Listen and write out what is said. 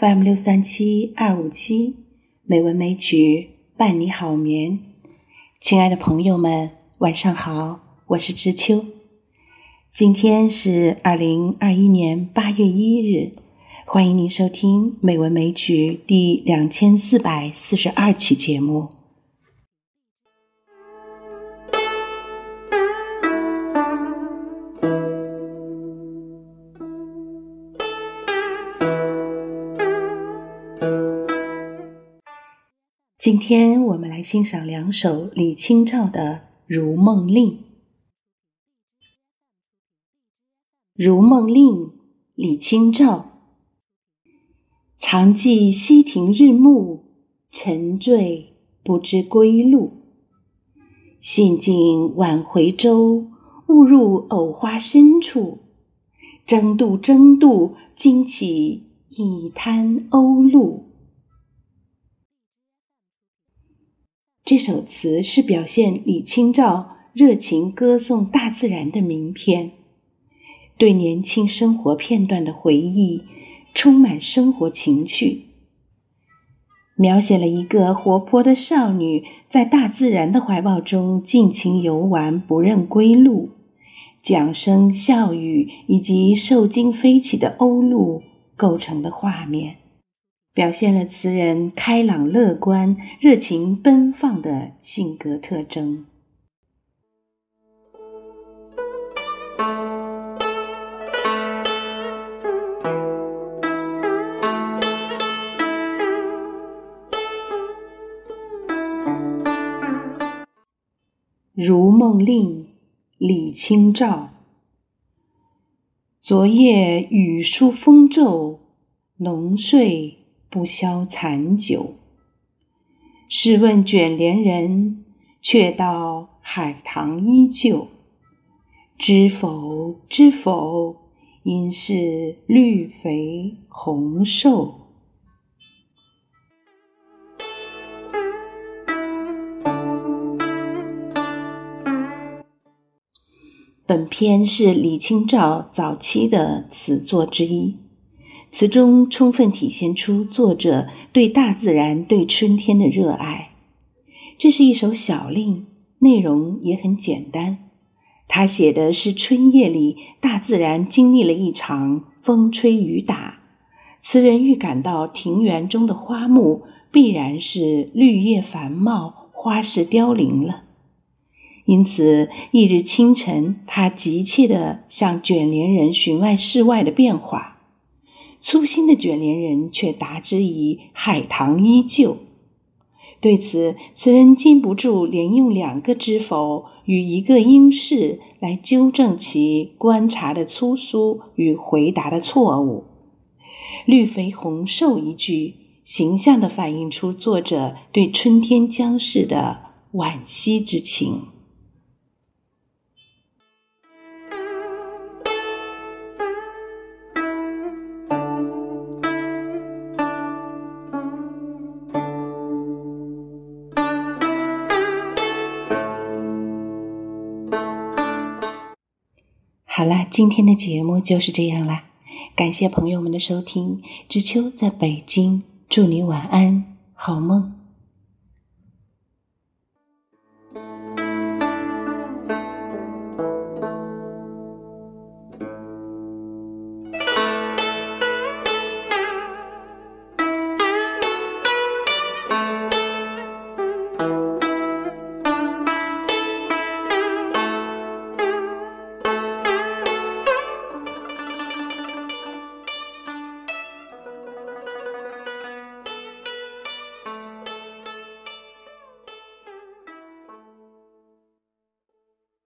FM 六三七二五七美文美曲伴你好眠，亲爱的朋友们，晚上好，我是知秋。今天是二零二一年八月一日，欢迎您收听美文美曲第两千四百四十二期节目。今天我们来欣赏两首李清照的《如梦令》。《如梦令》李清照。常记溪亭日暮，沉醉不知归路。兴尽晚回舟，误入藕花深处。争渡，争渡，惊起一滩鸥鹭。这首词是表现李清照热情歌颂大自然的名篇，对年轻生活片段的回忆充满生活情趣，描写了一个活泼的少女在大自然的怀抱中尽情游玩，不认归路，桨声笑语以及受惊飞起的鸥鹭构成的画面。表现了词人开朗乐观、热情奔放的性格特征。《如梦令》李清照。昨夜雨疏风骤，浓睡。不消残酒。试问卷帘人，却道海棠依旧。知否？知否？应是绿肥红瘦。本篇是李清照早期的词作之一。词中充分体现出作者对大自然、对春天的热爱。这是一首小令，内容也很简单。他写的是春夜里大自然经历了一场风吹雨打，词人预感到庭园中的花木必然是绿叶繁茂、花势凋零了。因此，一日清晨，他急切地向卷帘人询问室外的变化。粗心的卷帘人却答之以“海棠依旧”。对此，词人禁不住连用两个“知否”与一个“应是”来纠正其观察的粗疏与回答的错误。“绿肥红瘦”一句，形象地反映出作者对春天将逝的惋惜之情。好啦，今天的节目就是这样啦，感谢朋友们的收听。知秋在北京，祝你晚安，好梦。